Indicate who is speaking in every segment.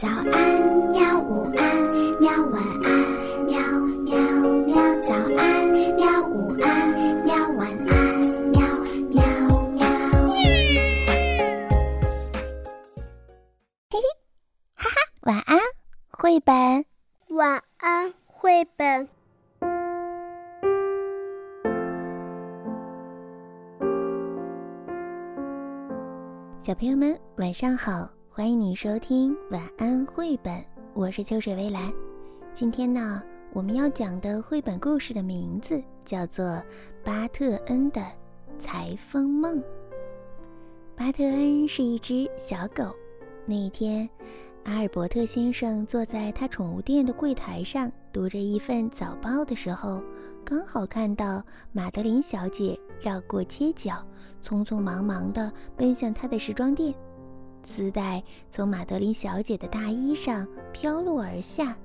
Speaker 1: 早安，喵！午安，喵！晚安，喵喵喵！早安，喵！午安，喵！晚安，喵喵喵！
Speaker 2: 嘿嘿，哈哈，晚安，绘本。
Speaker 3: 晚安，绘本。
Speaker 2: 小朋友们，晚上好。欢迎你收听晚安绘本，我是秋水微澜。今天呢，我们要讲的绘本故事的名字叫做《巴特恩的裁缝梦》。巴特恩是一只小狗。那一天，阿尔伯特先生坐在他宠物店的柜台上读着一份早报的时候，刚好看到玛德琳小姐绕过街角，匆匆忙忙地奔向他的时装店。丝带从玛德琳小姐的大衣上飘落而下，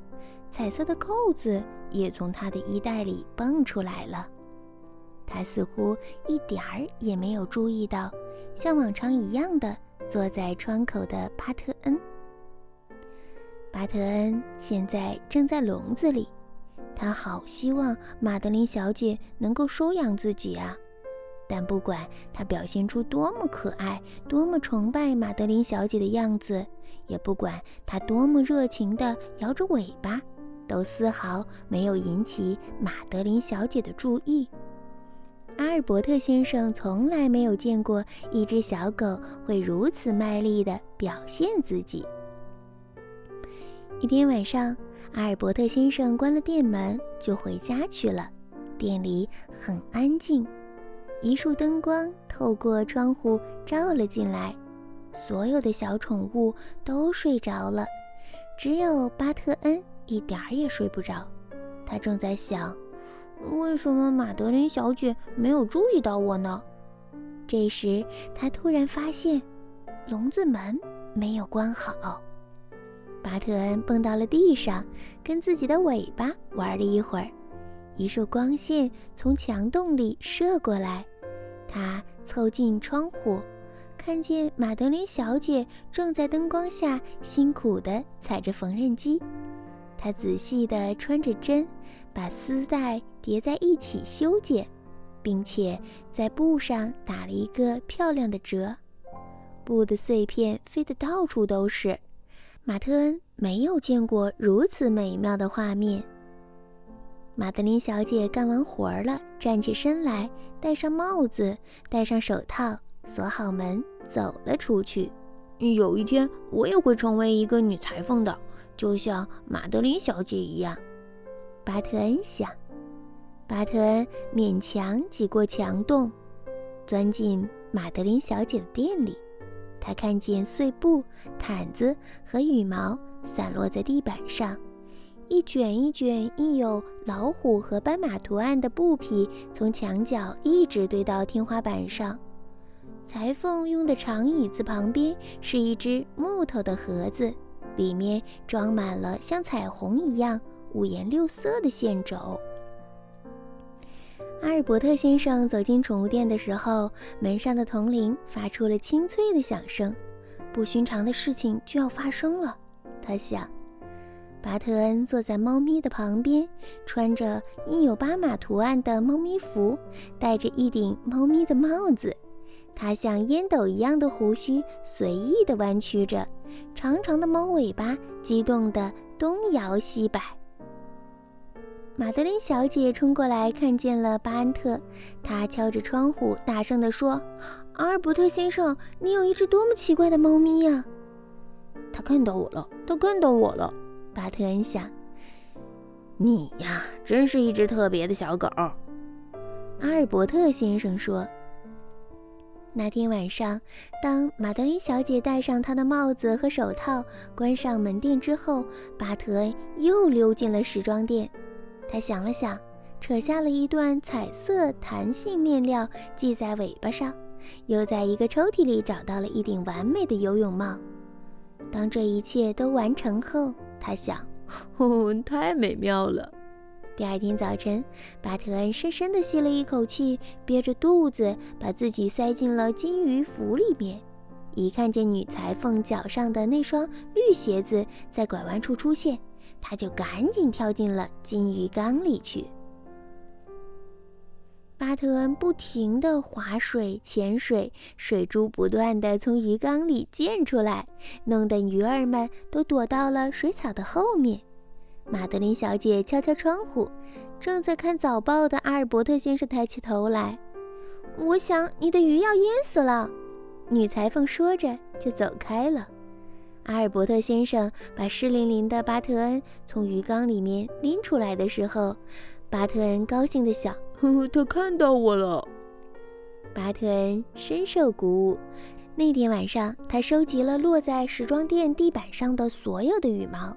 Speaker 2: 彩色的扣子也从她的衣袋里蹦出来了。她似乎一点儿也没有注意到，像往常一样的坐在窗口的巴特恩。巴特恩现在正在笼子里，他好希望玛德琳小姐能够收养自己啊！但不管他表现出多么可爱、多么崇拜玛德琳小姐的样子，也不管他多么热情地摇着尾巴，都丝毫没有引起玛德琳小姐的注意。阿尔伯特先生从来没有见过一只小狗会如此卖力地表现自己。一天晚上，阿尔伯特先生关了店门就回家去了，店里很安静。一束灯光透过窗户照了进来，所有的小宠物都睡着了，只有巴特恩一点儿也睡不着。他正在想，为什么玛德琳小姐没有注意到我呢？这时，他突然发现笼子门没有关好。巴特恩蹦到了地上，跟自己的尾巴玩了一会儿，一束光线从墙洞里射过来。他凑近窗户，看见玛德琳小姐正在灯光下辛苦地踩着缝纫机。她仔细地穿着针，把丝带叠在一起修剪，并且在布上打了一个漂亮的折。布的碎片飞得到处都是。马特恩没有见过如此美妙的画面。玛德琳小姐干完活儿了，站起身来，戴上帽子，戴上手套，锁好门，走了出去。
Speaker 4: 有一天，我也会成为一个女裁缝的，就像玛德琳小姐一样。
Speaker 2: 巴特恩想。巴特恩勉强挤过墙洞，钻进玛德琳小姐的店里。他看见碎布、毯子和羽毛散落在地板上。一卷一卷印有老虎和斑马图案的布匹从墙角一直堆到天花板上。裁缝用的长椅子旁边是一只木头的盒子，里面装满了像彩虹一样五颜六色的线轴。阿尔伯特先生走进宠物店的时候，门上的铜铃发出了清脆的响声，不寻常的事情就要发生了，他想。巴特恩坐在猫咪的旁边，穿着印有巴马图案的猫咪服，戴着一顶猫咪的帽子。他像烟斗一样的胡须随意地弯曲着，长长的猫尾巴激动地东摇西摆。玛德琳小姐冲过来，看见了巴恩特，她敲着窗户，大声地说：“阿尔伯特先生，你有一只多么奇怪的猫咪呀！”
Speaker 4: 他看到我了，他看到我了。
Speaker 2: 巴特恩想：“
Speaker 4: 你呀，真是一只特别的小狗。”
Speaker 2: 阿尔伯特先生说：“那天晚上，当玛德琳小姐戴上她的帽子和手套，关上门店之后，巴特恩又溜进了时装店。他想了想，扯下了一段彩色弹性面料系在尾巴上，又在一个抽屉里找到了一顶完美的游泳帽。当这一切都完成后，他想，
Speaker 4: 哦，太美妙了。
Speaker 2: 第二天早晨，巴特恩深深地吸了一口气，憋着肚子，把自己塞进了金鱼服里面。一看见女裁缝脚上的那双绿鞋子在拐弯处出现，他就赶紧跳进了金鱼缸里去。巴特恩不停地划水、潜水，水珠不断地从鱼缸里溅出来，弄得鱼儿们都躲到了水草的后面。玛德琳小姐敲敲窗户，正在看早报的阿尔伯特先生抬起头来：“我想你的鱼要淹死了。”女裁缝说着就走开了。阿尔伯特先生把湿淋淋的巴特恩从鱼缸里面拎出来的时候，巴特恩高兴地想：“
Speaker 4: 呵呵，他看到我了。”
Speaker 2: 巴特恩深受鼓舞。那天晚上，他收集了落在时装店地板上的所有的羽毛。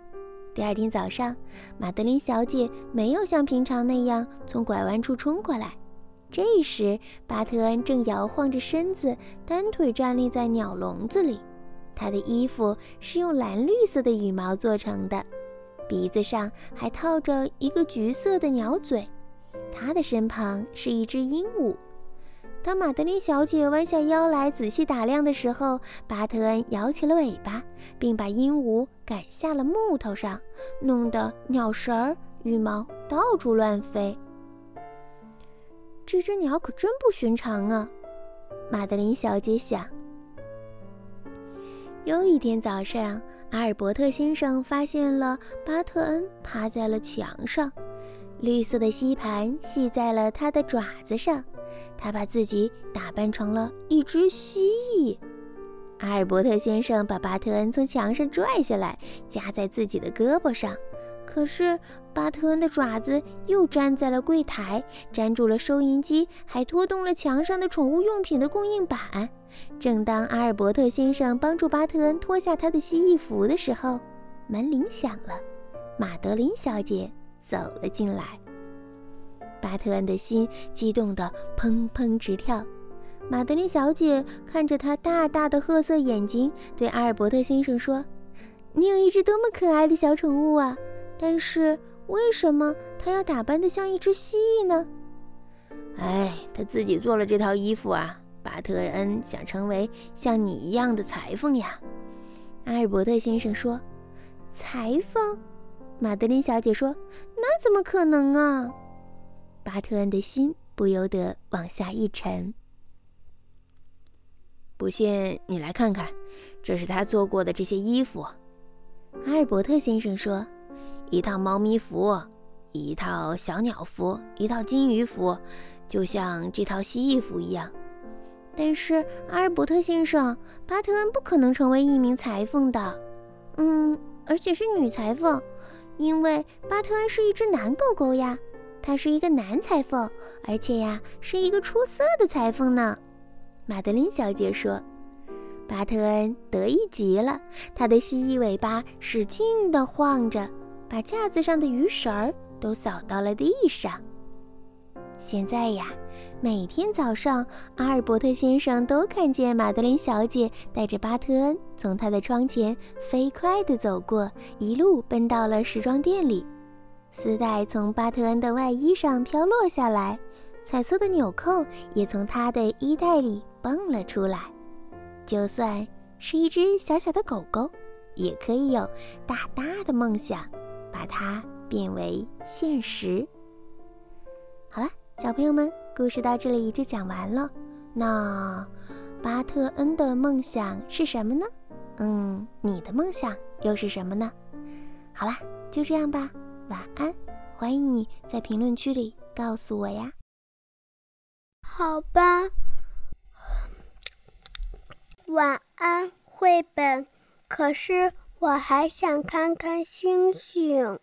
Speaker 2: 第二天早上，玛德琳小姐没有像平常那样从拐弯处冲过来。这时，巴特恩正摇晃着身子，单腿站立在鸟笼子里。他的衣服是用蓝绿色的羽毛做成的，鼻子上还套着一个橘色的鸟嘴。他的身旁是一只鹦鹉。当玛德琳小姐弯下腰来仔细打量的时候，巴特恩摇起了尾巴，并把鹦鹉赶下了木头上，弄得鸟食儿、羽毛到处乱飞。这只鸟可真不寻常啊，玛德琳小姐想。又一天早上，阿尔伯特先生发现了巴特恩趴在了墙上，绿色的吸盘系在了他的爪子上。他把自己打扮成了一只蜥蜴。阿尔伯特先生把巴特恩从墙上拽下来，夹在自己的胳膊上。可是巴特恩的爪子又粘在了柜台，粘住了收银机，还拖动了墙上的宠物用品的供应板。正当阿尔伯特先生帮助巴特恩脱下他的蜥蜴服的时候，门铃响了，马德琳小姐走了进来。巴特恩的心激动得砰砰直跳。玛德琳小姐看着他大大的褐色眼睛，对阿尔伯特先生说：“你有一只多么可爱的小宠物啊！但是为什么它要打扮得像一只蜥蜴呢？”“
Speaker 4: 哎，他自己做了这套衣服啊。”巴特恩想成为像你一样的裁缝呀。”
Speaker 2: 阿尔伯特先生说。“裁缝？”玛德琳小姐说，“那怎么可能啊？”巴特恩的心不由得往下一沉。
Speaker 4: 不信你来看看，这是他做过的这些衣服。
Speaker 2: 阿尔伯特先生说：“
Speaker 4: 一套猫咪服，一套小鸟服，一套金鱼服，就像这套蜥蜴服一样。”
Speaker 2: 但是阿尔伯特先生，巴特恩不可能成为一名裁缝的。嗯，而且是女裁缝，因为巴特恩是一只男狗狗呀。他是一个男裁缝，而且呀，是一个出色的裁缝呢。玛德琳小姐说：“巴特恩得意极了，他的蜥蜴尾巴使劲地晃着，把架子上的鱼食儿都扫到了地上。现在呀，每天早上，阿尔伯特先生都看见玛德琳小姐带着巴特恩从他的窗前飞快地走过，一路奔到了时装店里。”丝带从巴特恩的外衣上飘落下来，彩色的纽扣也从他的衣袋里蹦了出来。就算是一只小小的狗狗，也可以有大大的梦想，把它变为现实。好了，小朋友们，故事到这里就讲完了。那巴特恩的梦想是什么呢？嗯，你的梦想又是什么呢？好啦，就这样吧。晚安，欢迎你在评论区里告诉我呀。
Speaker 3: 好吧，晚安绘本。可是我还想看看星星。